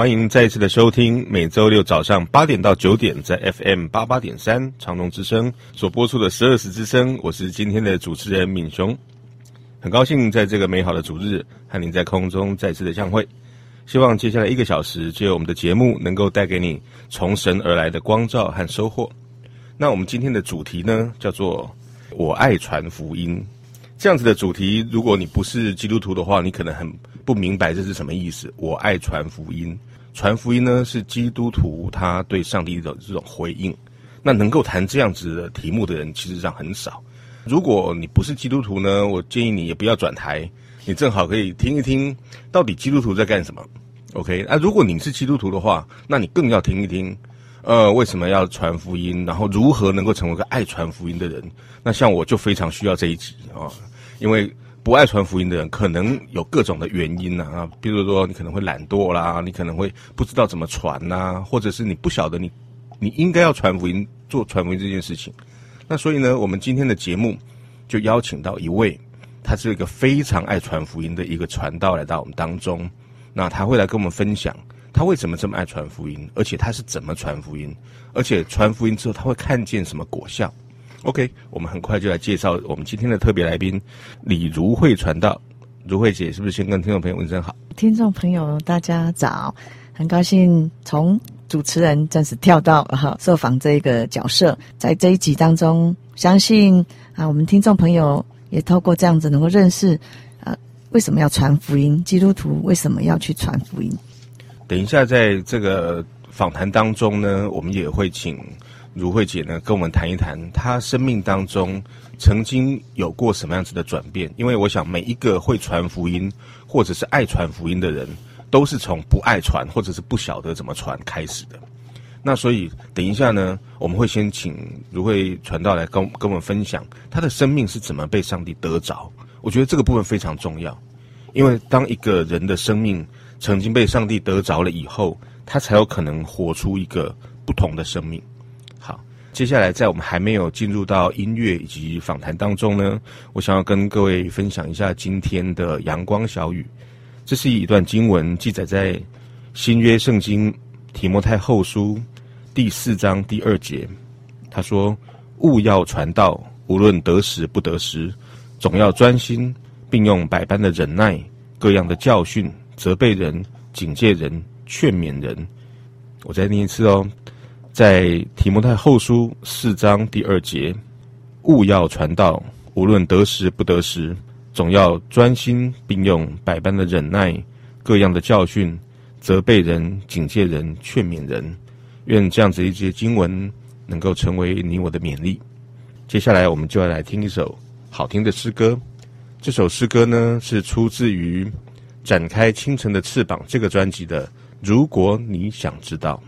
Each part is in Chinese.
欢迎再次的收听每周六早上八点到九点在 FM 八八点三长隆之声所播出的十二时之声。我是今天的主持人敏雄，很高兴在这个美好的主日和您在空中再次的相会。希望接下来一个小时，就有我们的节目能够带给你从神而来的光照和收获。那我们今天的主题呢，叫做“我爱传福音”。这样子的主题，如果你不是基督徒的话，你可能很不明白这是什么意思。我爱传福音，传福音呢是基督徒他对上帝的这种回应。那能够谈这样子的题目的人，其实上很少。如果你不是基督徒呢，我建议你也不要转台，你正好可以听一听到底基督徒在干什么。OK，那如果你是基督徒的话，那你更要听一听，呃，为什么要传福音，然后如何能够成为个爱传福音的人。那像我就非常需要这一集啊。因为不爱传福音的人，可能有各种的原因呐啊，比如说你可能会懒惰啦，你可能会不知道怎么传呐，或者是你不晓得你你应该要传福音，做传福音这件事情。那所以呢，我们今天的节目就邀请到一位，他是一个非常爱传福音的一个传道来到我们当中。那他会来跟我们分享他为什么这么爱传福音，而且他是怎么传福音，而且传福音之后他会看见什么果效。OK，我们很快就来介绍我们今天的特别来宾李如慧传道。如慧姐，是不是先跟听众朋友问声好？听众朋友，大家早！很高兴从主持人暂时跳到哈受访这一个角色，在这一集当中，相信啊，我们听众朋友也透过这样子能够认识啊，为什么要传福音？基督徒为什么要去传福音？等一下，在这个访谈当中呢，我们也会请。如慧姐呢，跟我们谈一谈她生命当中曾经有过什么样子的转变？因为我想每一个会传福音或者是爱传福音的人，都是从不爱传或者是不晓得怎么传开始的。那所以等一下呢，我们会先请如慧传道来跟跟我们分享他的生命是怎么被上帝得着。我觉得这个部分非常重要，因为当一个人的生命曾经被上帝得着了以后，他才有可能活出一个不同的生命。接下来，在我们还没有进入到音乐以及访谈当中呢，我想要跟各位分享一下今天的阳光小雨。这是一段经文，记载在新约圣经提摩太后书第四章第二节。他说：“务要传道，无论得时不得时，总要专心，并用百般的忍耐，各样的教训，责备人，警戒人，劝勉人。”我再念一次哦。在提摩太后书四章第二节，务要传道，无论得时不得时，总要专心，并用百般的忍耐，各样的教训，责备人，警戒人，劝勉人。愿这样子一节经文能够成为你我的勉励。接下来，我们就要来听一首好听的诗歌。这首诗歌呢，是出自于《展开清晨的翅膀》这个专辑的。如果你想知道。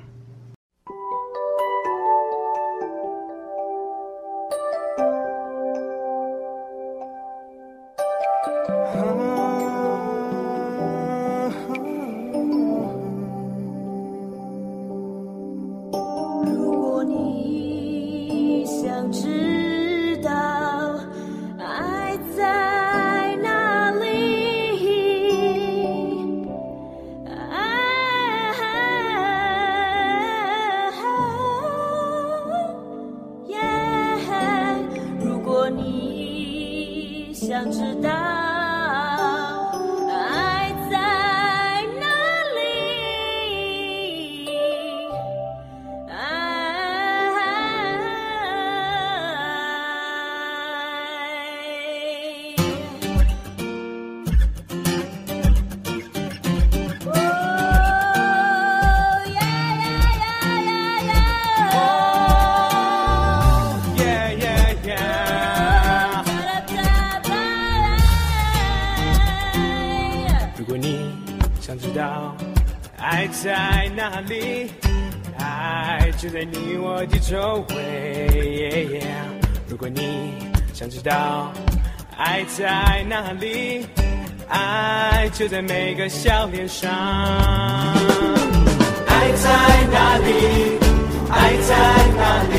在哪里？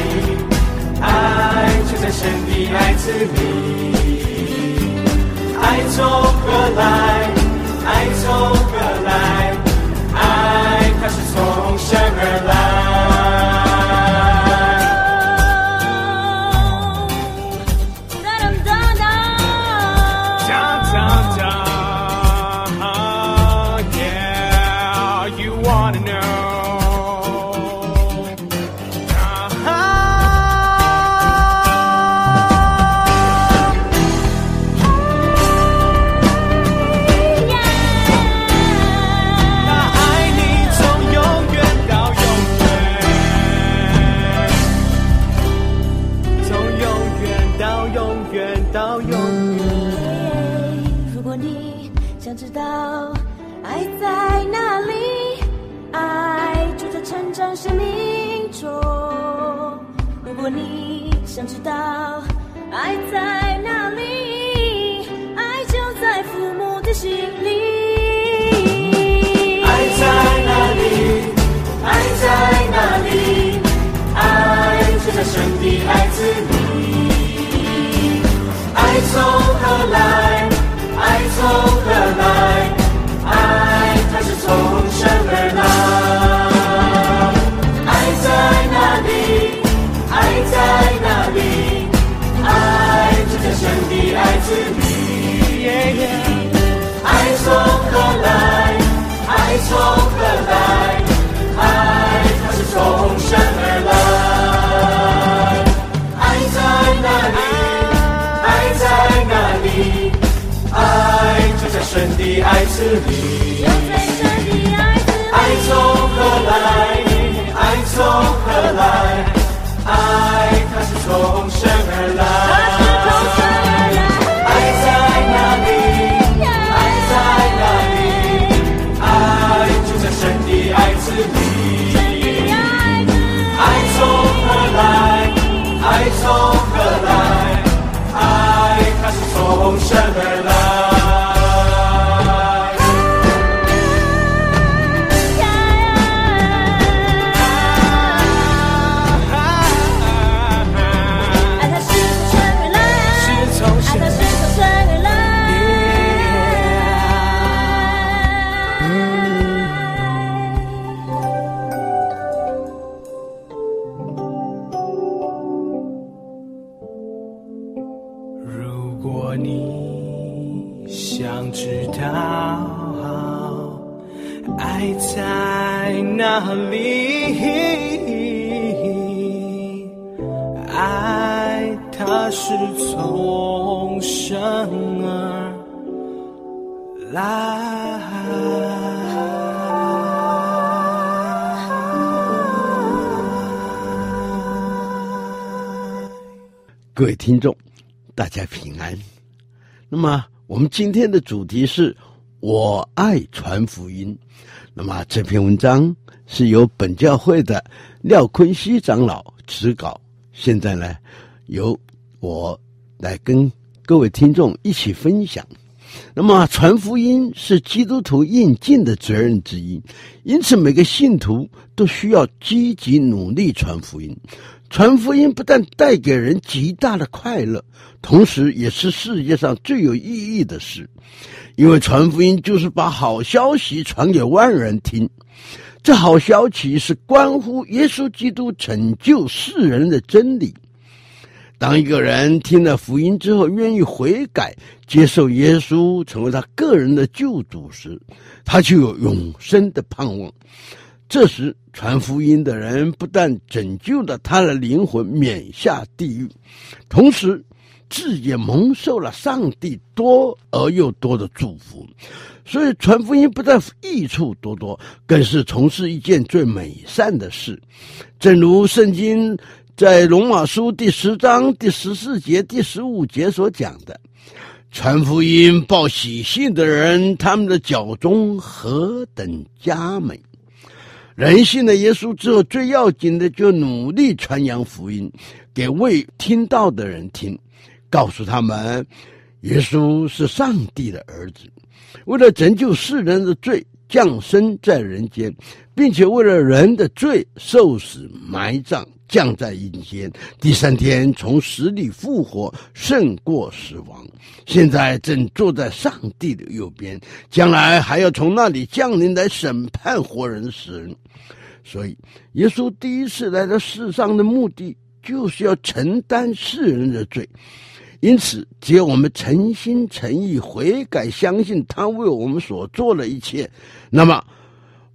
爱就在神的爱子里。爱从何来？爱从何来？爱它是从神而来。风和来，爱它是从神而来，爱在哪里？爱在哪里？爱就在神的爱子里。各位听众，大家平安。那么，我们今天的主题是“我爱传福音”。那么，这篇文章是由本教会的廖坤熙长老指稿。现在呢，由我来跟各位听众一起分享。那么，传福音是基督徒应尽的责任之一，因此每个信徒都需要积极努力传福音。传福音不但带给人极大的快乐，同时也是世界上最有意义的事，因为传福音就是把好消息传给万人听。这好消息是关乎耶稣基督拯救世人的真理。当一个人听了福音之后，愿意悔改，接受耶稣成为他个人的救主时，他就有永生的盼望。这时，传福音的人不但拯救了他的灵魂免下地狱，同时自己蒙受了上帝多而又多的祝福。所以，传福音不但益处多多，更是从事一件最美善的事。正如圣经在罗马书第十章第十四节、第十五节所讲的：“传福音报喜信的人，他们的脚踪何等佳美。”人信了耶稣之后，最要紧的就努力传扬福音给未听到的人听，告诉他们，耶稣是上帝的儿子，为了拯救世人的罪降生在人间，并且为了人的罪受死埋葬。降在阴间，第三天从死里复活，胜过死亡。现在正坐在上帝的右边，将来还要从那里降临来审判活人死人。所以，耶稣第一次来到世上的目的，就是要承担世人的罪。因此，只要我们诚心诚意悔改，相信他为我们所做的一切，那么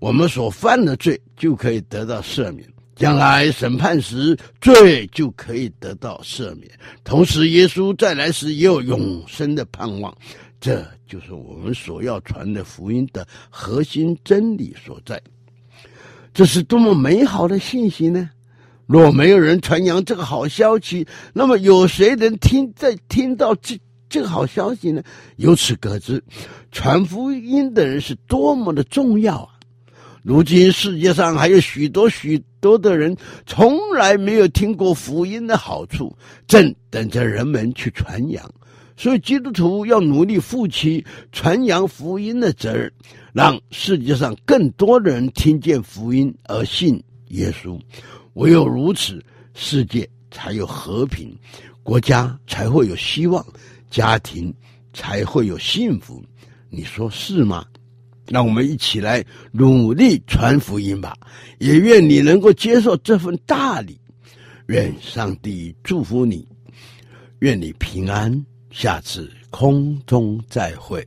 我们所犯的罪就可以得到赦免。将来审判时，罪就可以得到赦免。同时，耶稣再来时也有永生的盼望。这就是我们所要传的福音的核心真理所在。这是多么美好的信息呢？若没有人传扬这个好消息，那么有谁能听再听到这这个好消息呢？由此可知，传福音的人是多么的重要啊！如今世界上还有许多许多的人从来没有听过福音的好处，正等着人们去传扬。所以基督徒要努力负起传扬福音的责任，让世界上更多的人听见福音而信耶稣。唯有如此，世界才有和平，国家才会有希望，家庭才会有幸福。你说是吗？让我们一起来努力传福音吧，也愿你能够接受这份大礼。愿上帝祝福你，愿你平安。下次空中再会。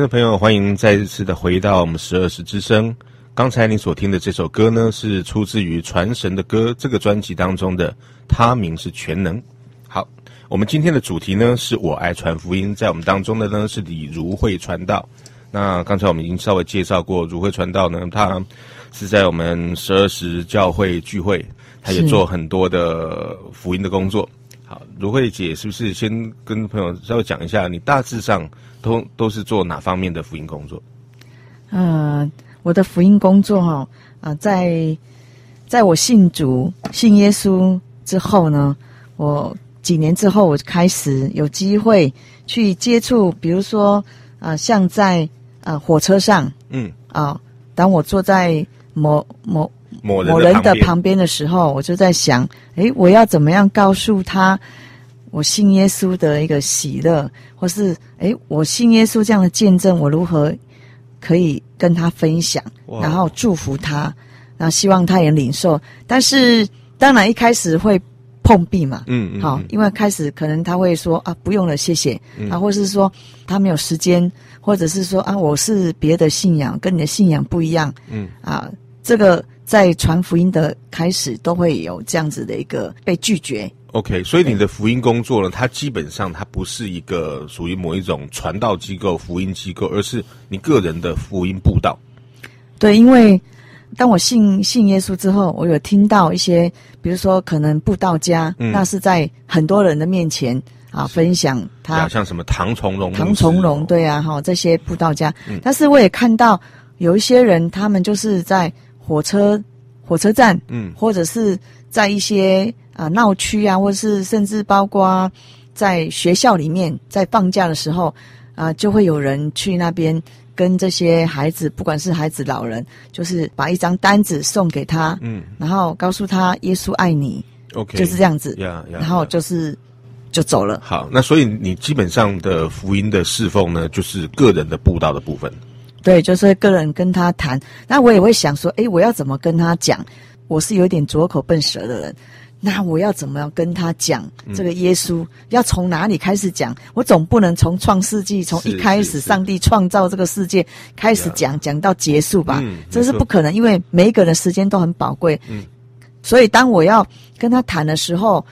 听众朋友，欢迎再一次的回到我们十二时之声。刚才你所听的这首歌呢，是出自于《传神的歌》这个专辑当中的《他名是全能》。好，我们今天的主题呢，是我爱传福音，在我们当中的呢是李如慧传道。那刚才我们已经稍微介绍过，如慧传道呢，他是在我们十二时教会聚会，他也做很多的福音的工作。好，如慧姐是不是先跟朋友稍微讲一下，你大致上都都是做哪方面的福音工作？嗯、呃，我的福音工作哈啊、呃，在在我信主信耶稣之后呢，我几年之后我开始有机会去接触，比如说啊、呃，像在啊、呃、火车上，嗯啊、呃，当我坐在某某。某人，某人的旁边的时候，我就在想，诶，我要怎么样告诉他我信耶稣的一个喜乐，或是诶，我信耶稣这样的见证，我如何可以跟他分享，然后祝福他，然后希望他也领受。但是当然一开始会碰壁嘛，嗯，嗯，好，因为开始可能他会说啊，不用了，谢谢，啊，或是说他没有时间，或者是说啊，我是别的信仰，跟你的信仰不一样，嗯，啊，这个。在传福音的开始，都会有这样子的一个被拒绝。OK，所以你的福音工作呢，它基本上它不是一个属于某一种传道机构、福音机构，而是你个人的福音布道。对，因为当我信信耶稣之后，我有听到一些，比如说可能布道家，嗯、那是在很多人的面前啊分享他，像什么唐从容、唐从容，对啊，哈，这些布道家。嗯、但是我也看到有一些人，他们就是在。火车，火车站，嗯，或者是在一些啊闹区啊，或是甚至包括在学校里面，在放假的时候啊，就会有人去那边跟这些孩子，不管是孩子、老人，就是把一张单子送给他，嗯，然后告诉他耶稣爱你，OK，就是这样子，yeah, yeah, yeah. 然后就是就走了。好，那所以你基本上的福音的侍奉呢，就是个人的布道的部分。对，就是个人跟他谈，那我也会想说，诶，我要怎么跟他讲？我是有点拙口笨舌的人，那我要怎么样跟他讲这个耶稣？嗯、要从哪里开始讲？我总不能从创世纪从一开始上帝创造这个世界开始讲，讲到结束吧？嗯、这是不可能，因为每一个人的时间都很宝贵。嗯，所以当我要跟他谈的时候，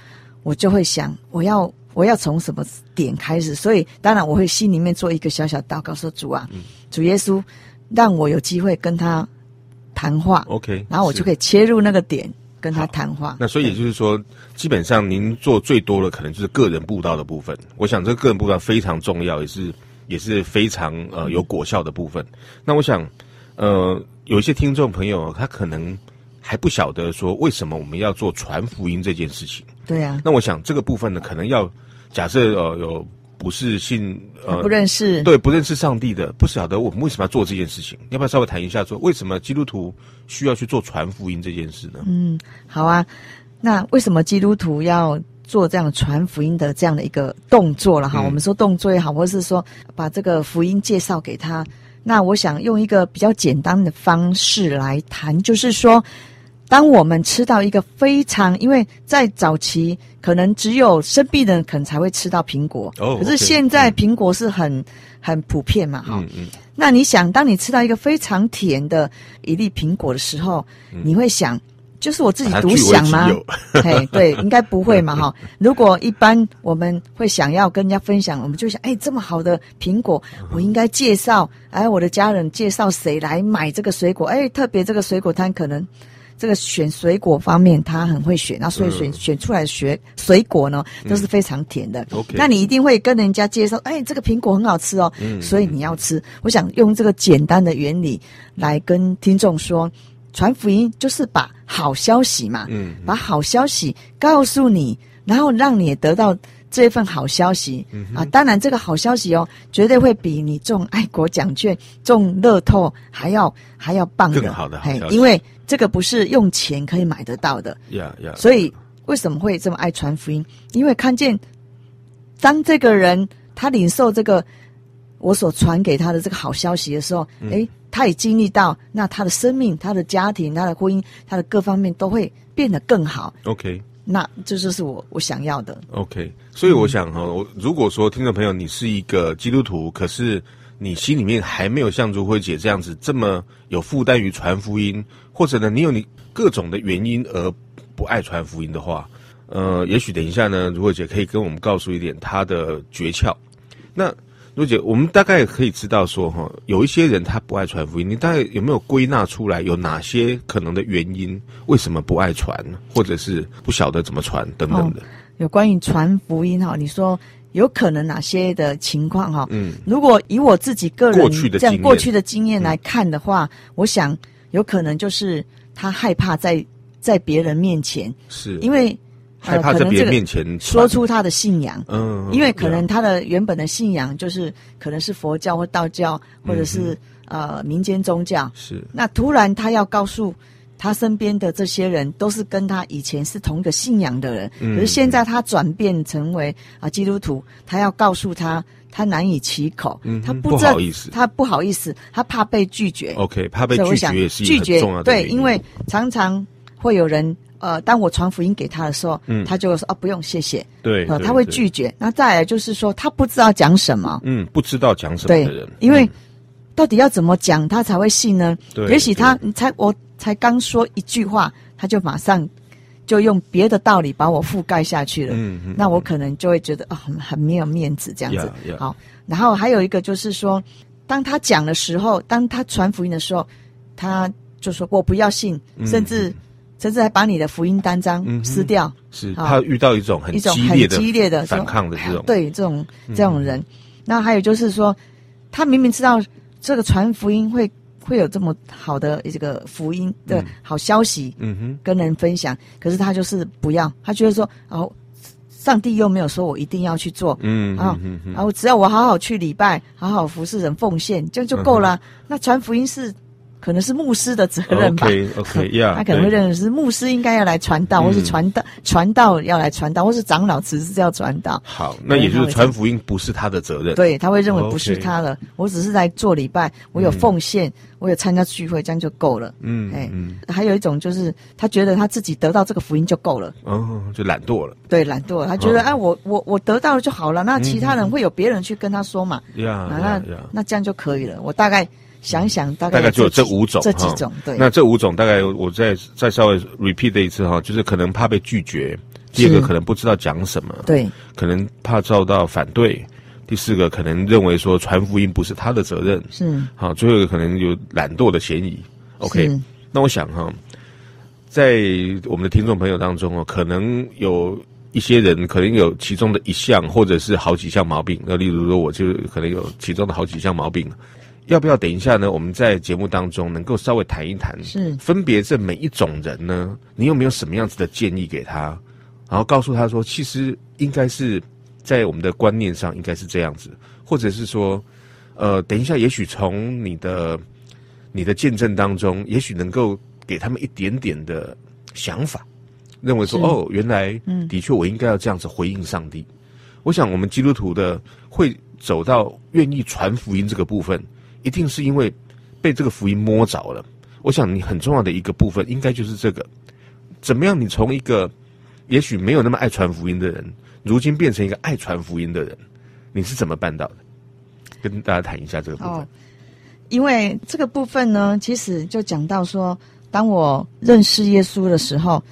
我就会想，我要。我要从什么点开始？所以当然我会心里面做一个小小祷告，说主啊，嗯、主耶稣，让我有机会跟他谈话。OK，然后我就可以切入那个点跟他谈话。那所以也就是说，基本上您做最多的可能就是个人布道的部分。我想这个个人布道非常重要，也是也是非常呃有果效的部分。那我想，呃，有一些听众朋友他可能还不晓得说为什么我们要做传福音这件事情。对啊。那我想这个部分呢，可能要假设呃有不是信呃不认识对不认识上帝的，不晓得我们为什么要做这件事情，要不要稍微谈一下说为什么基督徒需要去做传福音这件事呢？嗯，好啊。那为什么基督徒要做这样传福音的这样的一个动作了哈？嗯、我们说动作也好，或者是说把这个福音介绍给他。那我想用一个比较简单的方式来谈，就是说，当我们吃到一个非常，因为在早期可能只有生病的人可能才会吃到苹果，哦，可是现在苹果是很、嗯、很普遍嘛，哈、嗯。嗯。那你想，当你吃到一个非常甜的一粒苹果的时候，嗯、你会想。就是我自己独享吗？嘿，对，应该不会嘛，哈。如果一般我们会想要跟人家分享，我们就想，哎，这么好的苹果，我应该介绍，哎，我的家人介绍谁来买这个水果？哎，特别这个水果摊可能这个选水果方面他很会选，那所以选选出来的学水果呢都是非常甜的。OK，那你一定会跟人家介绍，哎，这个苹果很好吃哦，所以你要吃。我想用这个简单的原理来跟听众说。传福音就是把好消息嘛，嗯，把好消息告诉你，然后让你也得到这份好消息，嗯，啊，当然这个好消息哦，绝对会比你中爱国奖券、中乐透还要还要棒的，更好的因为这个不是用钱可以买得到的，所以为什么会这么爱传福音？因为看见当这个人他领受这个我所传给他的这个好消息的时候，嗯、诶。他也经历到，那他的生命、他的家庭、他的婚姻、他的各方面都会变得更好。OK，那这就是我我想要的。OK，所以我想哈，我、嗯、如果说听众朋友你是一个基督徒，可是你心里面还没有像如慧姐这样子这么有负担于传福音，或者呢，你有你各种的原因而不爱传福音的话，呃，也许等一下呢，如慧姐可以跟我们告诉一点她的诀窍。那。如姐，我们大概可以知道说，哈，有一些人他不爱传福音，你大概有没有归纳出来有哪些可能的原因，为什么不爱传，或者是不晓得怎么传等等的？有关于传福音哈，你说有可能哪些的情况哈？嗯，如果以我自己个人这样过去的经验来看的话，嗯、我想有可能就是他害怕在在别人面前，是因为。害怕在别人面前说出他的信仰，嗯，因为可能他的原本的信仰就是可能是佛教或道教，或者是呃民间宗教，是。那突然他要告诉他身边的这些人，都是跟他以前是同一个信仰的人，可是现在他转变成为啊基督徒，他要告诉他，他难以启口，他不知道，他不好意思，他怕被拒绝。OK，怕被拒绝也是一个很重要的。对，因为常常会有人。呃，当我传福音给他的时候，嗯，他就会说啊，不用，谢谢。对，呃，他会拒绝。那再来就是说，他不知道讲什么。嗯，不知道讲什么的人。对，因为到底要怎么讲他才会信呢？也许他才我才刚说一句话，他就马上就用别的道理把我覆盖下去了。嗯嗯。那我可能就会觉得啊，很很没有面子这样子。好，然后还有一个就是说，当他讲的时候，当他传福音的时候，他就说我不要信，甚至。甚至还把你的福音单张撕掉，嗯、是他遇到一种很激烈的、激烈的反抗的这种，对这种这种人。嗯、那还有就是说，他明明知道这个传福音会会有这么好的这个福音的好消息，嗯哼，跟人分享，嗯、可是他就是不要，他觉得说，哦，上帝又没有说我一定要去做，嗯，然后然后只要我好好去礼拜，好好服侍人奉献，这样就够了。嗯、那传福音是。可能是牧师的责任吧。OK，OK，Yeah，他可能会认为是牧师应该要来传道，或是传道传道要来传道，或是长老只是要传道。好，那也就是传福音不是他的责任。对，他会认为不是他的，我只是来做礼拜，我有奉献，我有参加聚会，这样就够了。嗯，哎，还有一种就是他觉得他自己得到这个福音就够了。哦，就懒惰了。对，懒惰了。他觉得哎，我我我得到了就好了，那其他人会有别人去跟他说嘛？呀，那那这样就可以了。我大概。想一想，大概大概就有这五种，这几种对。那这五种大概我再再稍微 repeat 一次哈，就是可能怕被拒绝，第二个可能不知道讲什么，对，可能怕遭到反对，第四个可能认为说传福音不是他的责任，是好，最后一个可能有懒惰的嫌疑。OK，那我想哈，在我们的听众朋友当中哦，可能有一些人可能有其中的一项或者是好几项毛病，那例如说我就可能有其中的好几项毛病。要不要等一下呢？我们在节目当中能够稍微谈一谈，是分别这每一种人呢，你有没有什么样子的建议给他？然后告诉他说，其实应该是在我们的观念上应该是这样子，或者是说，呃，等一下，也许从你的你的见证当中，也许能够给他们一点点的想法，认为说，哦，原来，嗯，的确我应该要这样子回应上帝。我想，我们基督徒的会走到愿意传福音这个部分。一定是因为被这个福音摸着了。我想你很重要的一个部分，应该就是这个：怎么样？你从一个也许没有那么爱传福音的人，如今变成一个爱传福音的人，你是怎么办到的？跟大家谈一下这个部分。哦，因为这个部分呢，其实就讲到说，当我认识耶稣的时候，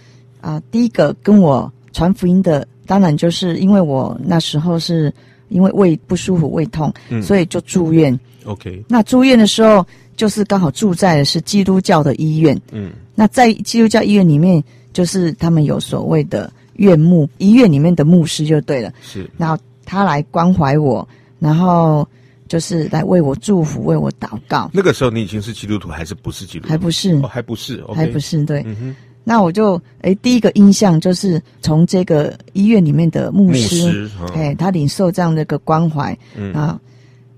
啊、第一个跟我传福音的，当然就是因为我那时候是。因为胃不舒服、胃痛，嗯、所以就住院。OK，那住院的时候，就是刚好住在的是基督教的医院。嗯，那在基督教医院里面，就是他们有所谓的院牧，医院里面的牧师就对了。是，然后他来关怀我，然后就是来为我祝福、为我祷告。那个时候你已经是基督徒，还是不是基督徒？还不是，哦、还不是，okay、还不是，对。嗯哼。那我就诶，第一个印象就是从这个医院里面的牧师，诶、他领受这样的一个关怀，嗯。啊，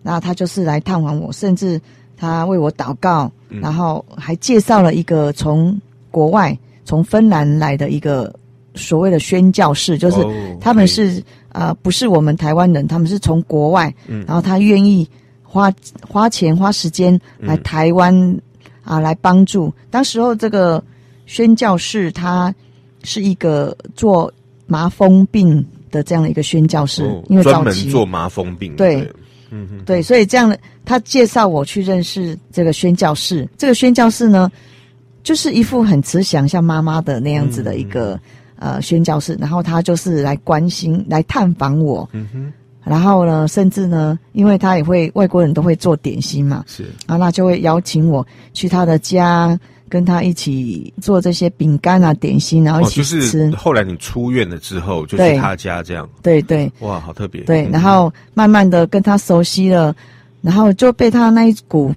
那他就是来探望我，甚至他为我祷告，嗯、然后还介绍了一个从国外从芬兰来的一个所谓的宣教士，就是他们是啊、哦 okay 呃，不是我们台湾人，他们是从国外，嗯，然后他愿意花花钱花时间来台湾、嗯、啊，来帮助。当时候这个。宣教士，他是一个做麻风病的这样的一个宣教士，哦、因为专门做麻风病。对，嗯哼，对，所以这样的他介绍我去认识这个宣教士。这个宣教士呢，就是一副很慈祥，像妈妈的那样子的一个、嗯、呃宣教士。然后他就是来关心、来探访我。嗯哼。然后呢，甚至呢，因为他也会外国人都会做点心嘛，是啊，那就会邀请我去他的家。跟他一起做这些饼干啊、点心，然后一起吃。哦，就是后来你出院了之后，就去他家这样。对对。哇，好特别。对，然后慢慢的跟他熟悉了，然后就被他那一股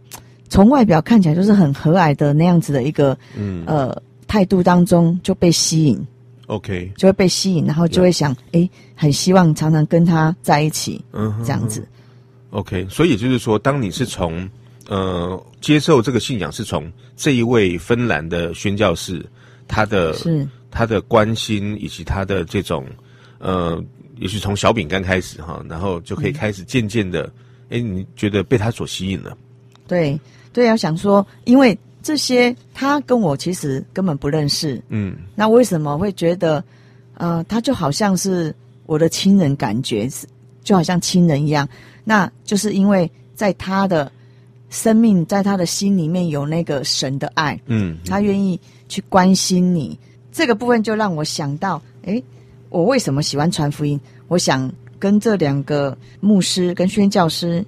从外表看起来就是很和蔼的那样子的一个嗯呃态度当中就被吸引。OK。就会被吸引，然后就会想，哎，很希望常常跟他在一起。嗯。这样子。OK，所以也就是说，当你是从。呃，接受这个信仰是从这一位芬兰的宣教士，他的是他的关心以及他的这种呃，也许从小饼干开始哈，然后就可以开始渐渐的，哎、嗯，你觉得被他所吸引了？对对，啊想说，因为这些他跟我其实根本不认识，嗯，那为什么会觉得呃，他就好像是我的亲人，感觉是就好像亲人一样？那就是因为在他的。生命在他的心里面有那个神的爱，嗯，他愿意去关心你，这个部分就让我想到，诶，我为什么喜欢传福音？我想跟这两个牧师跟宣教师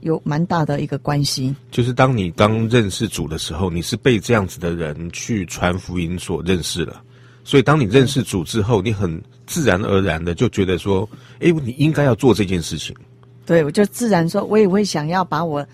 有蛮大的一个关系。就是当你刚认识主的时候，你是被这样子的人去传福音所认识了，所以当你认识主之后，你很自然而然的就觉得说，诶，你应该要做这件事情。对，我就自然说，我也会想要把我。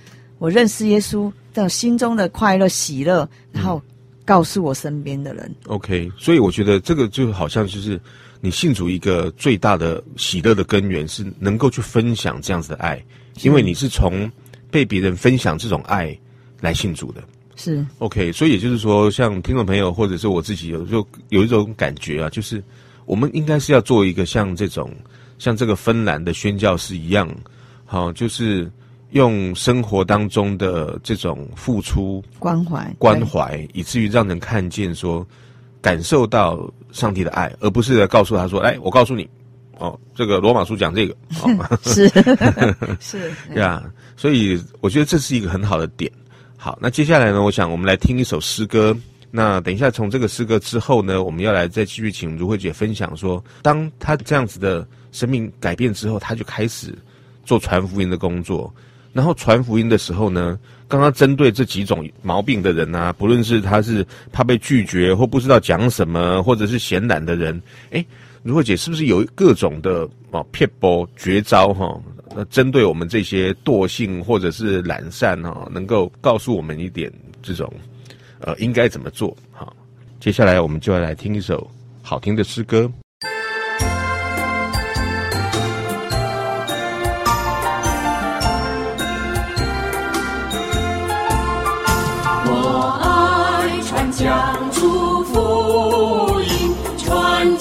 我认识耶稣的心中的快乐喜乐，然后告诉我身边的人。OK，所以我觉得这个就好像就是你信主一个最大的喜乐的根源，是能够去分享这样子的爱，因为你是从被别人分享这种爱来信主的。是 OK，所以也就是说，像听众朋友或者是我自己有就有一种感觉啊，就是我们应该是要做一个像这种像这个芬兰的宣教士一样，好，就是。用生活当中的这种付出、关怀、关怀，以至于让人看见说，感受到上帝的爱，而不是来告诉他说：“哎，我告诉你，哦，这个罗马书讲这个，哦、是 是，对啊。”所以我觉得这是一个很好的点。好，那接下来呢，我想我们来听一首诗歌。那等一下从这个诗歌之后呢，我们要来再继续请如慧姐分享说，当她这样子的生命改变之后，她就开始做传福音的工作。然后传福音的时候呢，刚刚针对这几种毛病的人啊，不论是他是怕被拒绝，或不知道讲什么，或者是闲懒的人，哎，如慧姐是不是有各种的哦撇波绝招哈？那针对我们这些惰性或者是懒散哈，能够告诉我们一点这种呃应该怎么做。好，接下来我们就要来听一首好听的诗歌。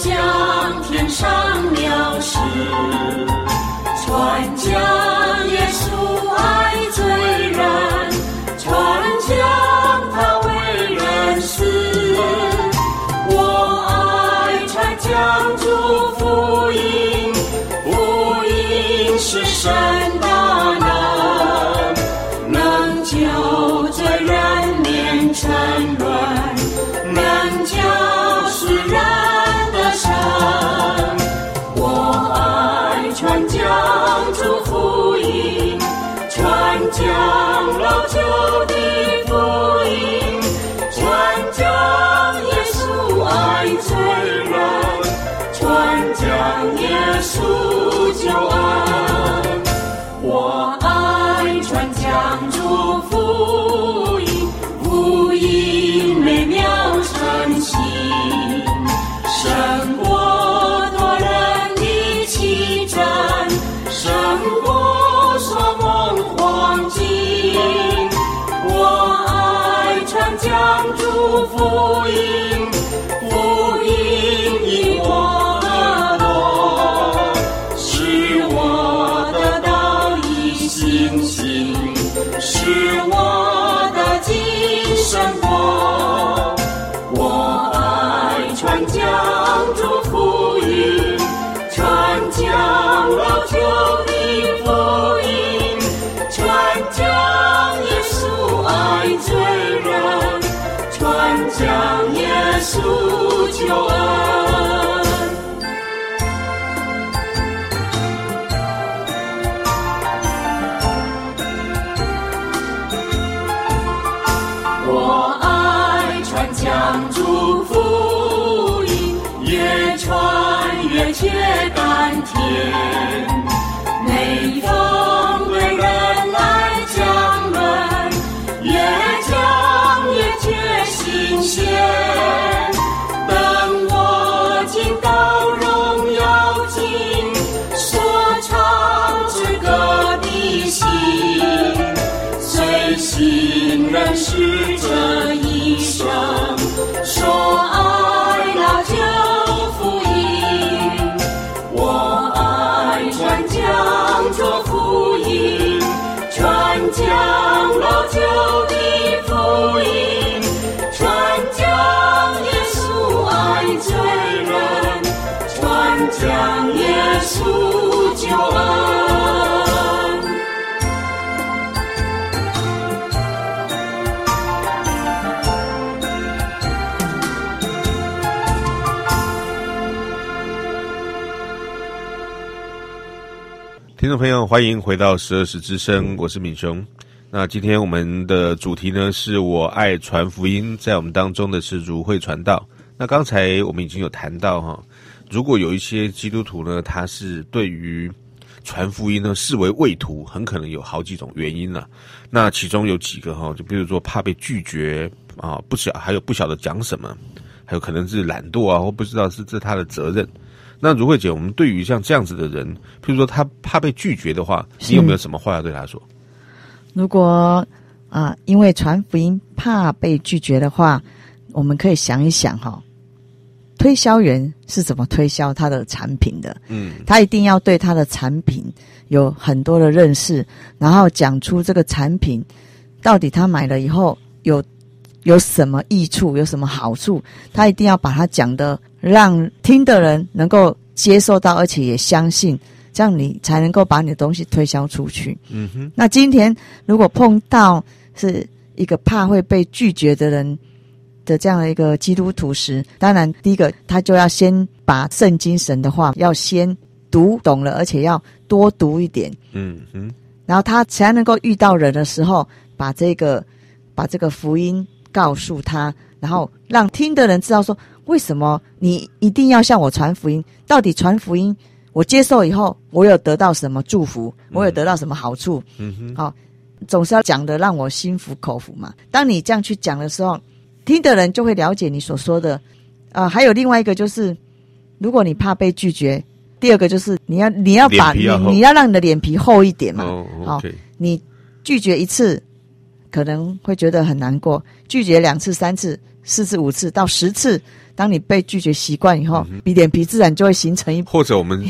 讲天上了事。传家众朋友，欢迎回到十二时之声，我是敏雄。那今天我们的主题呢，是我爱传福音，在我们当中的是如会传道。那刚才我们已经有谈到哈，如果有一些基督徒呢，他是对于传福音呢视为畏途，很可能有好几种原因了。那其中有几个哈，就比如说怕被拒绝啊，不晓还有不晓得讲什么，还有可能是懒惰啊，或不知道是这他的责任。那如慧姐，我们对于像这样子的人，譬如说他怕被拒绝的话，你有没有什么话要对他说？如果啊、呃，因为传福音怕被拒绝的话，我们可以想一想哈、哦，推销员是怎么推销他的产品的？嗯，他一定要对他的产品有很多的认识，然后讲出这个产品到底他买了以后有有什么益处，有什么好处，他一定要把它讲的。让听的人能够接受到，而且也相信，这样你才能够把你的东西推销出去。嗯哼。那今天如果碰到是一个怕会被拒绝的人的这样的一个基督徒时，当然第一个他就要先把圣经神的话要先读懂了，而且要多读一点。嗯哼。然后他才能够遇到人的时候，把这个把这个福音告诉他，然后让听的人知道说。为什么你一定要向我传福音？到底传福音我接受以后，我有得到什么祝福，我有得到什么好处？嗯哼，好、哦，总是要讲的让我心服口服嘛。当你这样去讲的时候，听的人就会了解你所说的。啊、呃，还有另外一个就是，如果你怕被拒绝，第二个就是你要你要把要你你要让你的脸皮厚一点嘛。哦好、okay 哦，你拒绝一次可能会觉得很难过，拒绝两次、三次、四次、五次到十次。当你被拒绝习惯以后，你脸皮自然就会形成一。或者我们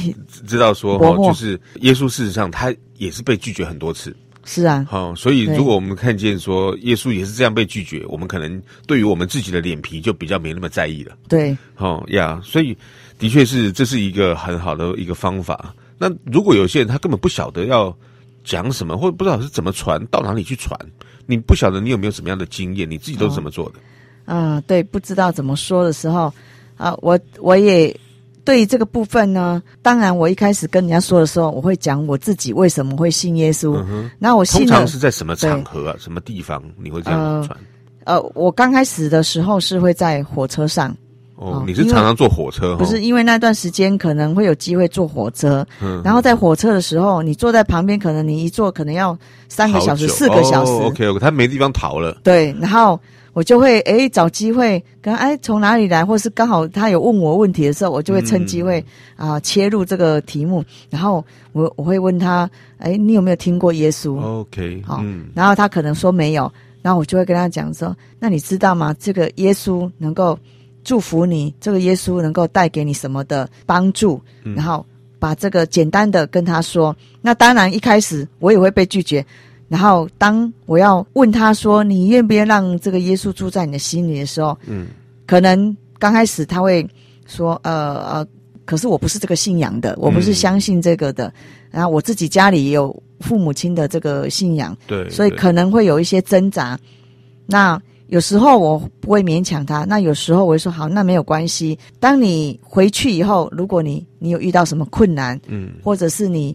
知道说，哦就是耶稣事实上他也是被拒绝很多次。是啊，好，所以如果我们看见说耶稣也是这样被拒绝，我们可能对于我们自己的脸皮就比较没那么在意了。对，好呀，所以的确是这是一个很好的一个方法。那如果有些人他根本不晓得要讲什么，或者不知道是怎么传，到哪里去传，你不晓得你有没有什么样的经验，你自己都是怎么做的？哦嗯、呃，对，不知道怎么说的时候，啊，我我也对于这个部分呢，当然我一开始跟人家说的时候，我会讲我自己为什么会信耶稣。那、嗯、我信通常是在什么场合啊？什么地方你会这样传？呃，呃，我刚开始的时候是会在火车上。哦，你是常常坐火车？不是，因为那段时间可能会有机会坐火车，嗯，然后在火车的时候，你坐在旁边，可能你一坐可能要三个小时、四个小时。哦、OK，OK，他没地方逃了。对，然后。我就会诶找机会跟哎从哪里来，或是刚好他有问我问题的时候，我就会趁机会啊、呃、切入这个题目，然后我我会问他哎你有没有听过耶稣？OK，好、嗯，然后他可能说没有，然后我就会跟他讲说，那你知道吗？这个耶稣能够祝福你，这个耶稣能够带给你什么的帮助？然后把这个简单的跟他说。那当然一开始我也会被拒绝。然后，当我要问他说：“你愿不愿意让这个耶稣住在你的心里的时候，嗯，可能刚开始他会说：‘呃呃，可是我不是这个信仰的，我不是相信这个的。嗯’然后我自己家里也有父母亲的这个信仰，对，所以可能会有一些挣扎。那有时候我不会勉强他，那有时候我会说：‘好，那没有关系。’当你回去以后，如果你你有遇到什么困难，嗯，或者是你。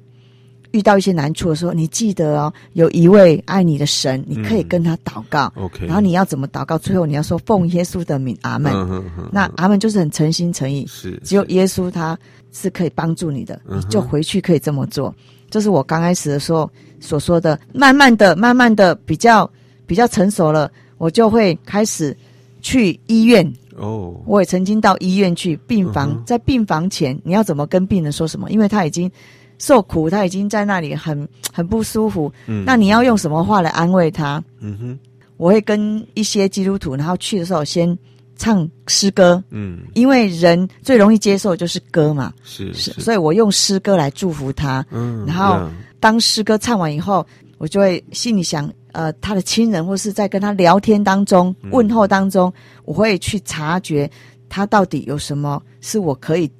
遇到一些难处的时候，你记得哦，有一位爱你的神，你可以跟他祷告。嗯、OK，然后你要怎么祷告？最后你要说奉耶稣的名，阿门。那阿门就是很诚心诚意。是，只有耶稣他是可以帮助你的，你就回去可以这么做。这是我刚开始的时候所说的。慢慢的、慢慢的，比较比较成熟了，我就会开始去医院。哦，我也曾经到医院去病房，嗯、在病房前你要怎么跟病人说什么？因为他已经。受苦，他已经在那里很 很不舒服。嗯，那你要用什么话来安慰他？嗯哼，我会跟一些基督徒，然后去的时候先唱诗歌。嗯，因为人最容易接受就是歌嘛。是是，所以我用诗歌来祝福他。嗯，然后当诗歌唱完以后，我就会心里想，呃，他的亲人或是在跟他聊天当中、问候当中，我会去察觉他到底有什么是我可以。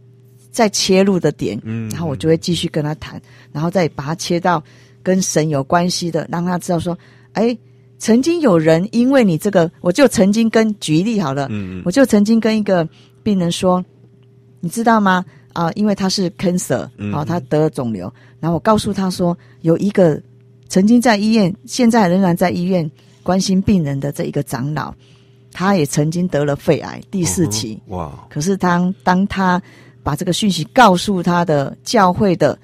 再切入的点，嗯，然后我就会继续跟他谈，然后再把他切到跟神有关系的，让他知道说，哎，曾经有人因为你这个，我就曾经跟举例好了，嗯，我就曾经跟一个病人说，你知道吗？啊，因为他是 cancer，啊，他得了肿瘤，然后我告诉他说，有一个曾经在医院，现在仍然在医院关心病人的这一个长老，他也曾经得了肺癌第四期，哇，可是当当他把这个讯息告诉他的教会的，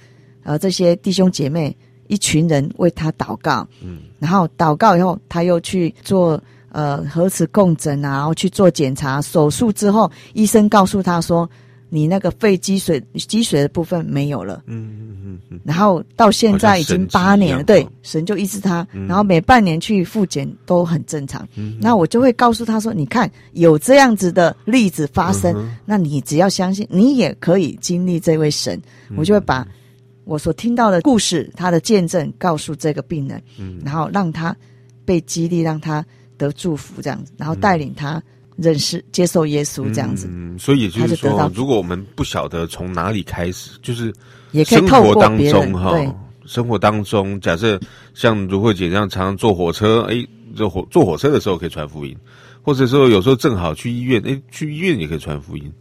呃，这些弟兄姐妹，一群人为他祷告，嗯，然后祷告以后，他又去做呃核磁共振啊，然后去做检查，手术之后，医生告诉他说。你那个肺积水积水的部分没有了，嗯嗯嗯嗯，然后到现在已经八年了，对，神就医治他，然后每半年去复检都很正常，嗯，那我就会告诉他说，你看有这样子的例子发生，那你只要相信，你也可以经历这位神，我就会把我所听到的故事，他的见证告诉这个病人，嗯，然后让他被激励，让他得祝福这样子，然后带领他。认识、接受耶稣这样子，嗯，所以也就是说，如果我们不晓得从哪里开始，就是也可以透过当中哈，生活当中，假设像如慧姐这样，常常坐火车，哎，坐火坐火车的时候可以传福音，或者说有时候正好去医院，哎，去医院也可以传福音，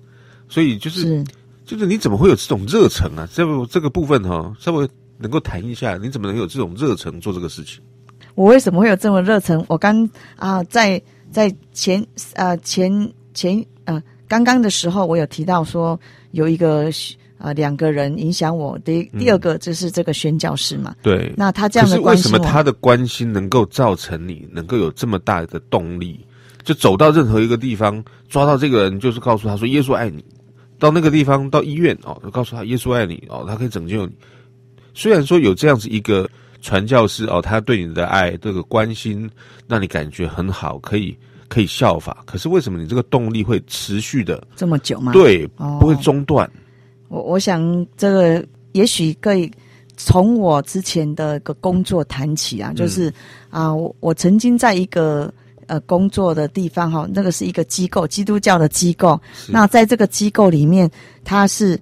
所以就是，是就是你怎么会有这种热忱啊？这个这个部分哈，稍微能够谈一下，你怎么能有这种热忱做这个事情？我为什么会有这么热忱？我刚啊在。在前呃前前呃刚刚的时候，我有提到说有一个呃两个人影响我。第第二个就是这个宣教师嘛。对。那他这样的关心，为什么他的关心能够造成你能够有这么大的动力？就走到任何一个地方，抓到这个人，就是告诉他说耶稣爱你。到那个地方，到医院哦，就告诉他耶稣爱你哦，他可以拯救你。虽然说有这样子一个传教士哦，他对你的爱这个关心，让你感觉很好，可以可以效法。可是为什么你这个动力会持续的这么久吗？对，不会中断。哦、我我想这个也许可以从我之前的一个工作谈起啊，就是、嗯、啊，我我曾经在一个。呃，工作的地方哈，那个是一个机构，基督教的机构。那在这个机构里面，它是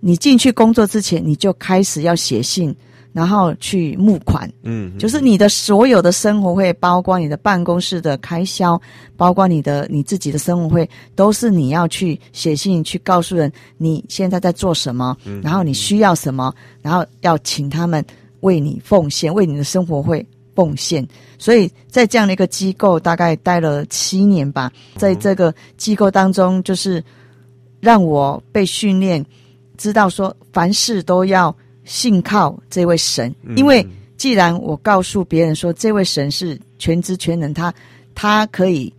你进去工作之前，你就开始要写信，然后去募款。嗯，就是你的所有的生活费，包括你的办公室的开销，包括你的你自己的生活费，都是你要去写信去告诉人你现在在做什么，然后你需要什么，然后要请他们为你奉献，为你的生活费。奉献，所以在这样的一个机构大概待了七年吧，在这个机构当中，就是让我被训练，知道说凡事都要信靠这位神，因为既然我告诉别人说这位神是全知全能，他他可以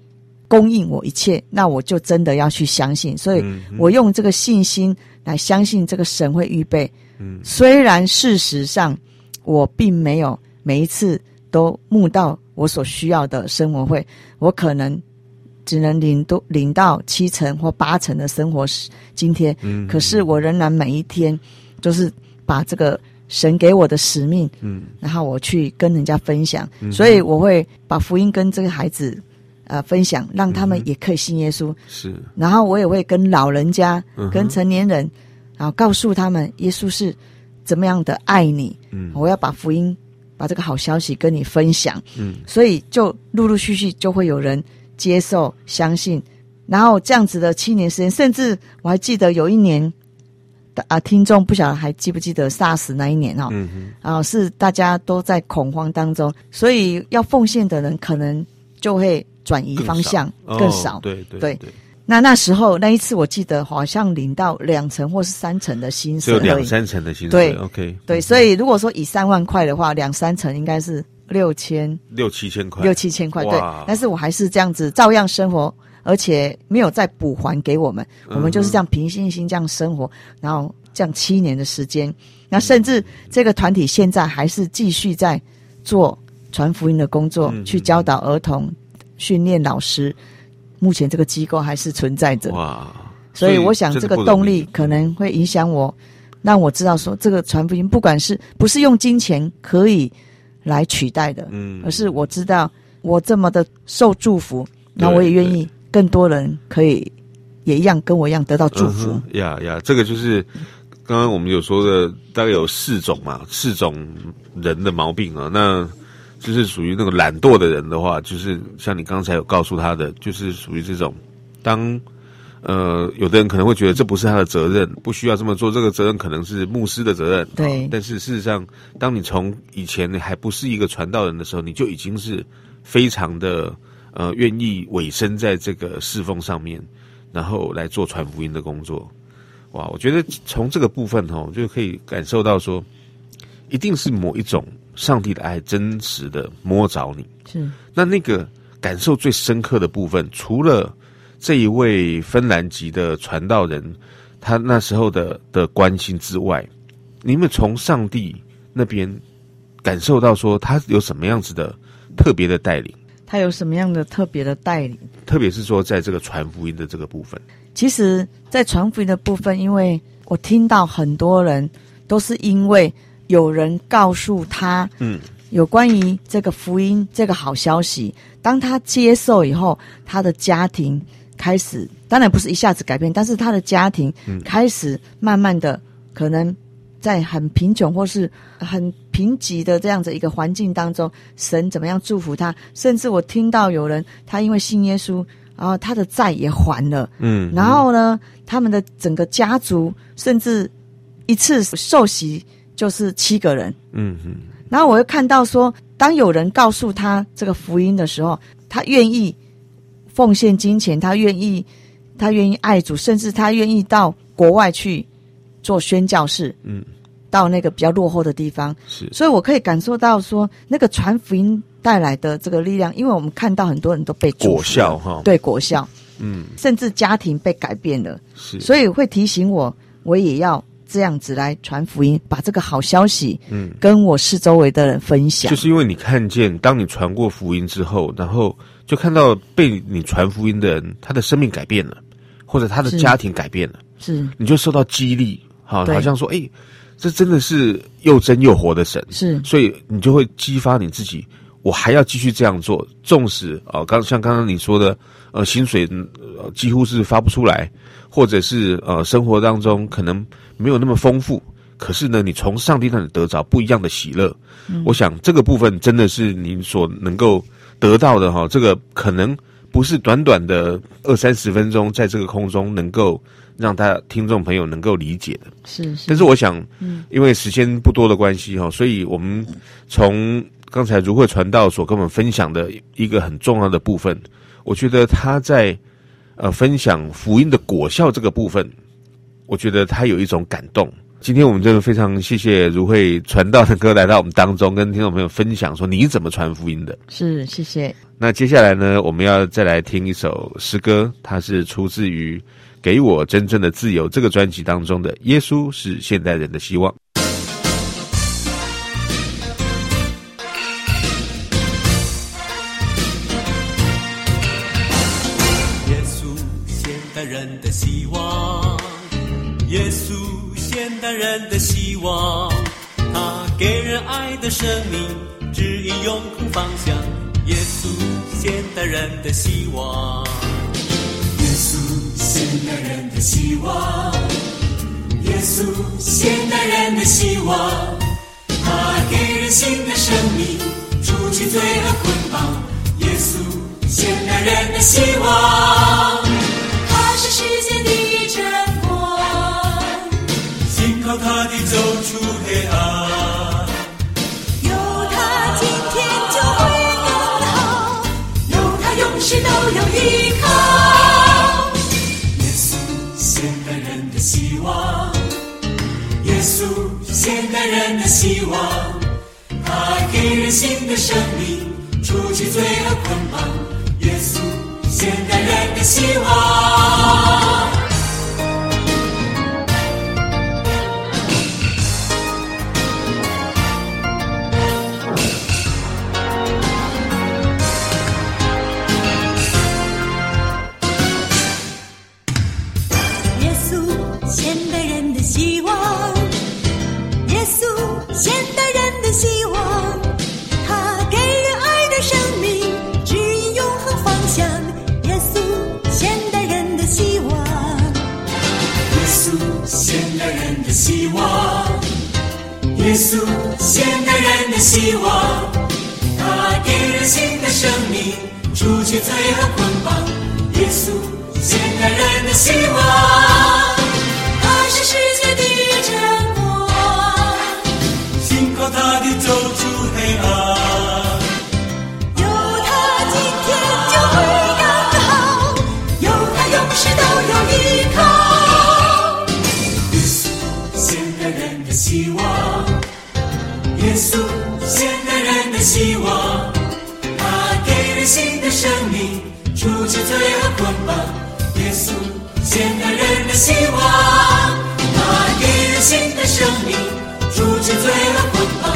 供应我一切，那我就真的要去相信，所以我用这个信心来相信这个神会预备。虽然事实上我并没有每一次。都募到我所需要的生活费，我可能只能领多领到七成或八成的生活津贴。嗯，可是我仍然每一天就是把这个神给我的使命，嗯，然后我去跟人家分享，嗯，所以我会把福音跟这个孩子呃分享，让他们也可以信耶稣。是，然后我也会跟老人家、跟成年人，然后告诉他们耶稣是怎么样的爱你。嗯，我要把福音。把这个好消息跟你分享，嗯，所以就陆陆续续就会有人接受、相信，然后这样子的七年时间，甚至我还记得有一年，啊，听众不晓得还记不记得 SARS 那一年哦，嗯哼，啊，是大家都在恐慌当中，所以要奉献的人可能就会转移方向，更少，对对对。那那时候那一次，我记得好像领到两成或是三成的薪水，两三成的薪水。对，OK，对，所以如果说以三万块的话，两三成应该是六千六七千块，六七千块。对，但是我还是这样子照样生活，而且没有再补还给我们，我们就是这样凭信心这样生活，然后这样七年的时间，那甚至这个团体现在还是继续在做传福音的工作，去教导儿童，训练老师。目前这个机构还是存在着，哇！所以我想这个动力可能会影响我，让我知道说这个传福音，不管是不是用金钱可以来取代的，嗯，而是我知道我这么的受祝福，那我也愿意更多人可以也一样跟我一样得到祝福。呀呀，这个就是刚刚我们有说的，大概有四种嘛，四种人的毛病啊，那。就是属于那个懒惰的人的话，就是像你刚才有告诉他的，就是属于这种，当呃有的人可能会觉得这不是他的责任，不需要这么做，这个责任可能是牧师的责任。对。但是事实上，当你从以前你还不是一个传道人的时候，你就已经是非常的呃愿意委身在这个侍奉上面，然后来做传福音的工作。哇，我觉得从这个部分哦，就可以感受到说，一定是某一种。上帝的爱真实的摸着你，是那那个感受最深刻的部分，除了这一位芬兰籍的传道人他那时候的的关心之外，你们从上帝那边感受到说他有什么样子的特别的带领？他有什么样的特别的带领？特别是说在这个传福音的这个部分，其实，在传福音的部分，因为我听到很多人都是因为。有人告诉他，嗯，有关于这个福音这个好消息，当他接受以后，他的家庭开始，当然不是一下子改变，但是他的家庭开始慢慢的，可能在很贫穷或是很贫瘠的这样子一个环境当中，神怎么样祝福他？甚至我听到有人，他因为信耶稣，然后他的债也还了，嗯，然后呢，他们的整个家族甚至一次受洗。就是七个人，嗯哼，然后我又看到说，当有人告诉他这个福音的时候，他愿意奉献金钱，他愿意，他愿意爱主，甚至他愿意到国外去做宣教士，嗯，到那个比较落后的地方，是，所以我可以感受到说那个传福音带来的这个力量，因为我们看到很多人都被祝福了。果效哈，对果效，嗯，甚至家庭被改变了，是，所以会提醒我，我也要这样子来传福音，把这个好消息，嗯，跟我四周围的人分享。就是因为你看见，当你传过福音之后，然后就看到被你传福音的人，他的生命改变了，或者他的家庭改变了，是，你就受到激励，好，好像说，哎，这真的是又真又活的神，是，所以你就会激发你自己，我还要继续这样做，纵使啊，刚像刚刚你说的，呃，薪水呃几乎是发不出来，或者是呃生活当中可能没有那么丰富，可是呢，你从上帝那里得着不一样的喜乐，嗯、我想这个部分真的是你所能够得到的哈，这个可能不是短短的二三十分钟在这个空中能够让他听众朋友能够理解的，是是。但是我想，嗯，因为时间不多的关系哈，所以我们从刚才如慧传道所跟我们分享的一个很重要的部分，我觉得他在。呃，分享福音的果效这个部分，我觉得他有一种感动。今天我们真的非常谢谢如慧传道的歌来到我们当中，跟听众朋友分享说你怎么传福音的。是，谢谢。那接下来呢，我们要再来听一首诗歌，它是出自于《给我真正的自由》这个专辑当中的《耶稣是现代人的希望》。耶稣现代人的希望，耶稣现代人的希望，他给人爱的生命，指引永恒方向。耶稣现代人的希望，现代人的希望，耶稣现代人的希望，他给人新的生命，除去罪恶捆绑。耶稣现代人的希望。他是世界的真光，信靠他的走出黑暗。现代人的希望，他给人新的生命，除去罪恶捆绑。耶稣现代人的希望。希望耶稣，现代人的希望，他给人新的生命，除去罪恶捆绑。耶稣，现代人的希望，他是世界的真光，信靠他的走希望，他给人新的生命，除去罪恶捆绑。耶稣，现代人的希望，他给人新的生命，除去罪恶捆绑。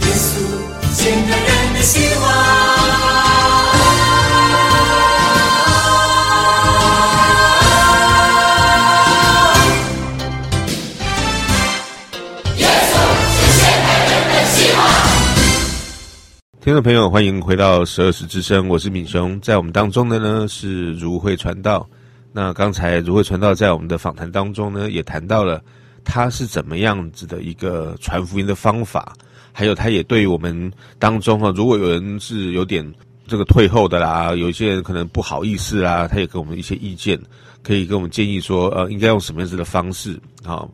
耶稣，现代人听众朋友，欢迎回到十二时之声，我是敏雄，在我们当中的呢是如慧传道。那刚才如慧传道在我们的访谈当中呢，也谈到了他是怎么样子的一个传福音的方法，还有他也对于我们当中哈，如果有人是有点这个退后的啦，有一些人可能不好意思啦，他也给我们一些意见，可以给我们建议说，呃，应该用什么样子的方式啊？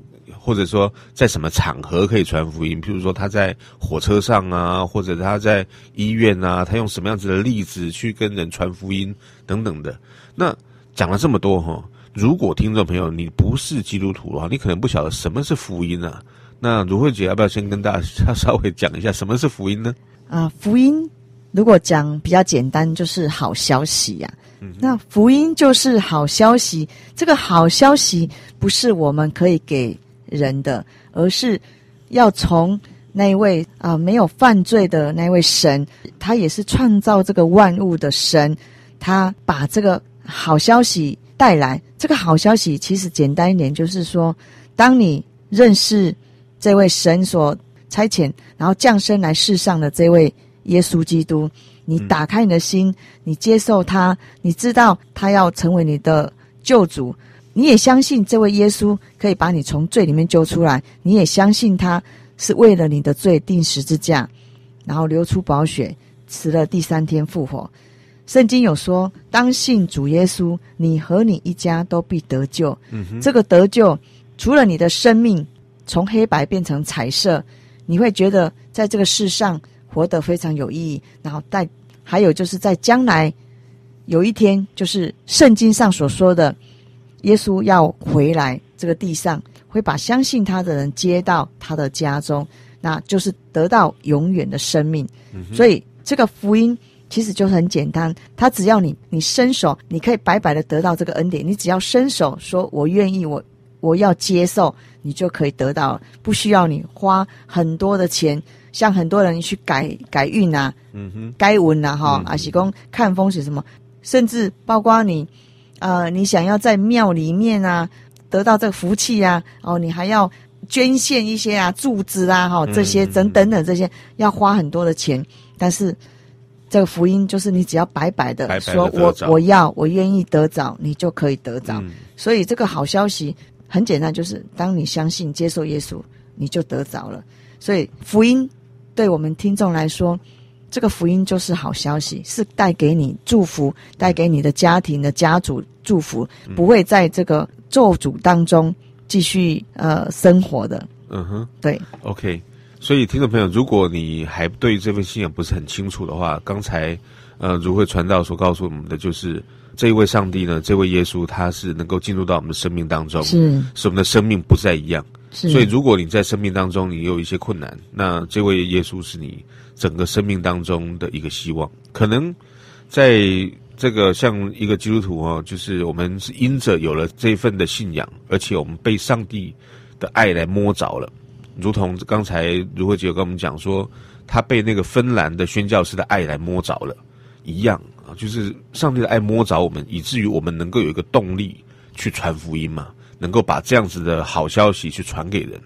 或者说在什么场合可以传福音？譬如说他在火车上啊，或者他在医院啊，他用什么样子的例子去跟人传福音等等的。那讲了这么多哈，如果听众朋友你不是基督徒的话，你可能不晓得什么是福音啊。那如慧姐要不要先跟大家稍微讲一下什么是福音呢？啊、呃，福音如果讲比较简单，就是好消息呀、啊。嗯，那福音就是好消息。这个好消息不是我们可以给人的，而是要从那一位啊、没有犯罪的那位神，他也是创造这个万物的神，他把这个好消息带来。这个好消息其实简单一点，就是说，当你认识。这位神所差遣，然后降生来世上的这位耶稣基督，你打开你的心，你接受他，你知道他要成为你的救主，你也相信这位耶稣可以把你从罪里面救出来，你也相信他是为了你的罪定十字架，然后流出宝血，死了第三天复活。圣经有说，当信主耶稣，你和你一家都必得救。这个得救，除了你的生命。从黑白变成彩色，你会觉得在这个世上活得非常有意义。然后在还有就是在将来有一天，就是圣经上所说的，耶稣要回来这个地上，会把相信他的人接到他的家中，那就是得到永远的生命。嗯、所以这个福音其实就很简单，他只要你你伸手，你可以白白的得到这个恩典。你只要伸手说，我愿意，我我要接受。你就可以得到，不需要你花很多的钱，像很多人去改改运啊，嗯哼，改运啊，哈、嗯，啊，是讲看风水什么，甚至包括你，呃，你想要在庙里面啊得到这个福气啊，哦，你还要捐献一些啊柱子啊，哈，这些等等等这些要花很多的钱，但是这个福音就是你只要白白的说我我要我愿意得着，你就可以得着，嗯、所以这个好消息。很简单，就是当你相信、接受耶稣，你就得着了。所以福音对我们听众来说，这个福音就是好消息，是带给你祝福，带给你的家庭的家族祝福，不会在这个咒诅当中继续呃生活的。嗯哼，对。OK，所以听众朋友，如果你还对这份信仰不是很清楚的话，刚才呃如慧传道所告诉我们的就是。这一位上帝呢，这位耶稣，他是能够进入到我们的生命当中，是使我们的生命不再一样。所以如果你在生命当中你有一些困难，那这位耶稣是你整个生命当中的一个希望。可能在这个像一个基督徒哦，就是我们是因着有了这一份的信仰，而且我们被上帝的爱来摸着了，如同刚才如慧姐有跟我们讲说，他被那个芬兰的宣教师的爱来摸着了一样啊。就是上帝的爱摸着我们，以至于我们能够有一个动力去传福音嘛，能够把这样子的好消息去传给人。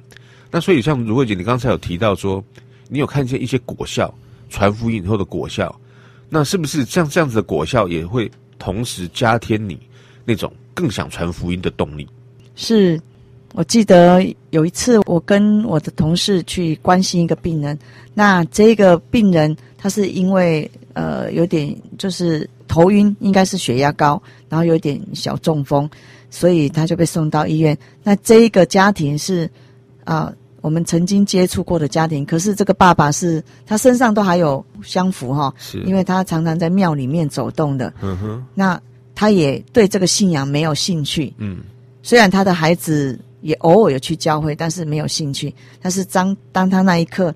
那所以像如慧姐，你刚才有提到说，你有看见一些果效，传福音以后的果效，那是不是像这样子的果效也会同时加添你那种更想传福音的动力？是，我记得有一次我跟我的同事去关心一个病人，那这个病人他是因为。呃，有点就是头晕，应该是血压高，然后有点小中风，所以他就被送到医院。那这一个家庭是啊、我们曾经接触过的家庭，可是这个爸爸是他身上都还有香符哈，是因为他常常在庙里面走动的。嗯哼，那他也对这个信仰没有兴趣。嗯，虽然他的孩子也偶尔有去教会，但是没有兴趣。但是当当他那一刻。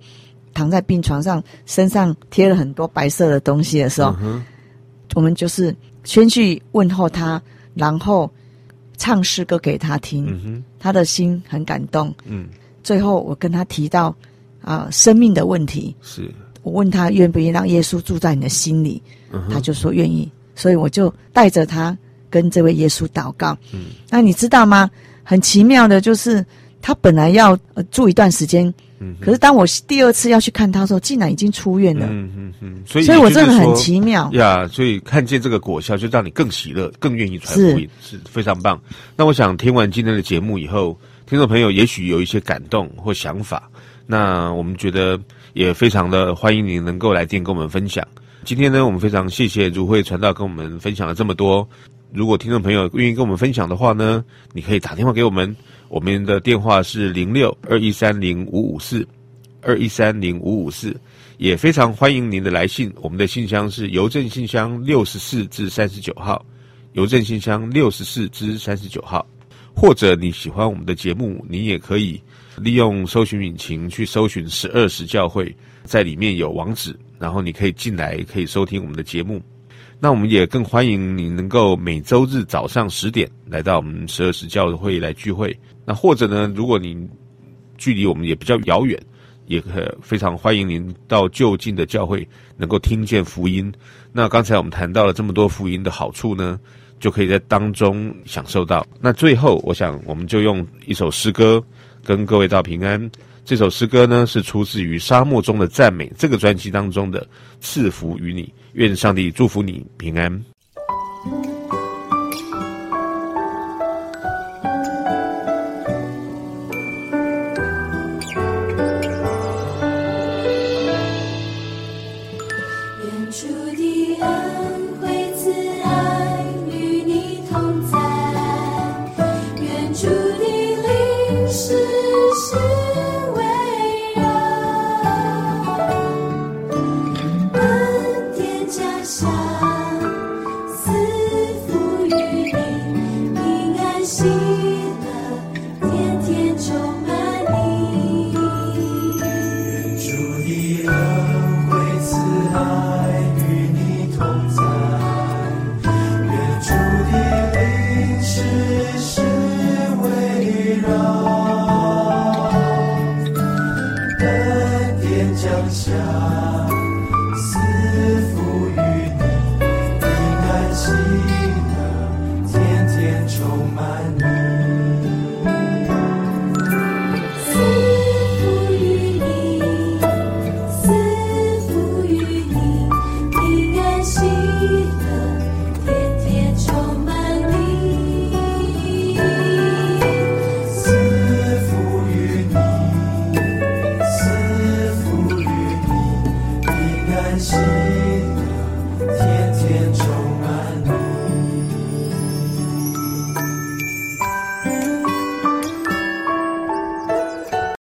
躺在病床上，身上贴了很多白色的东西的时候，嗯、我们就是先去问候他，然后唱诗歌给他听，嗯、他的心很感动。嗯，最后我跟他提到啊、呃，生命的问题，是我问他愿不愿意让耶稣住在你的心里，嗯、他就说愿意，所以我就带着他跟这位耶稣祷告。嗯，那你知道吗？很奇妙的就是他本来要、呃、住一段时间。嗯，可是当我第二次要去看他的时候，竟然已经出院了。嗯嗯嗯，所以所以我真的很奇妙呀。所以看见这个果效，就让你更喜乐，更愿意传福音，是非常棒。那我想听完今天的节目以后，听众朋友也许有一些感动或想法。那我们觉得也非常的欢迎您能够来电跟我们分享。今天呢，我们非常谢谢如慧传道跟我们分享了这么多。如果听众朋友愿意跟我们分享的话呢，你可以打电话给我们。我们的电话是零六二一三零五五四二一三零五五四，也非常欢迎您的来信。我们的信箱是邮政信箱六十四至三十九号，邮政信箱六十四至三十九号。或者你喜欢我们的节目，你也可以利用搜寻引擎去搜寻十二时教会，在里面有网址，然后你可以进来，可以收听我们的节目。那我们也更欢迎你能够每周日早上十点来到我们十二时教会来聚会。那或者呢，如果你距离我们也比较遥远，也可非常欢迎您到就近的教会能够听见福音。那刚才我们谈到了这么多福音的好处呢，就可以在当中享受到。那最后，我想我们就用一首诗歌跟各位道平安。这首诗歌呢，是出自于《沙漠中的赞美》这个专辑当中的《赐福于你》。愿上帝祝福你平安。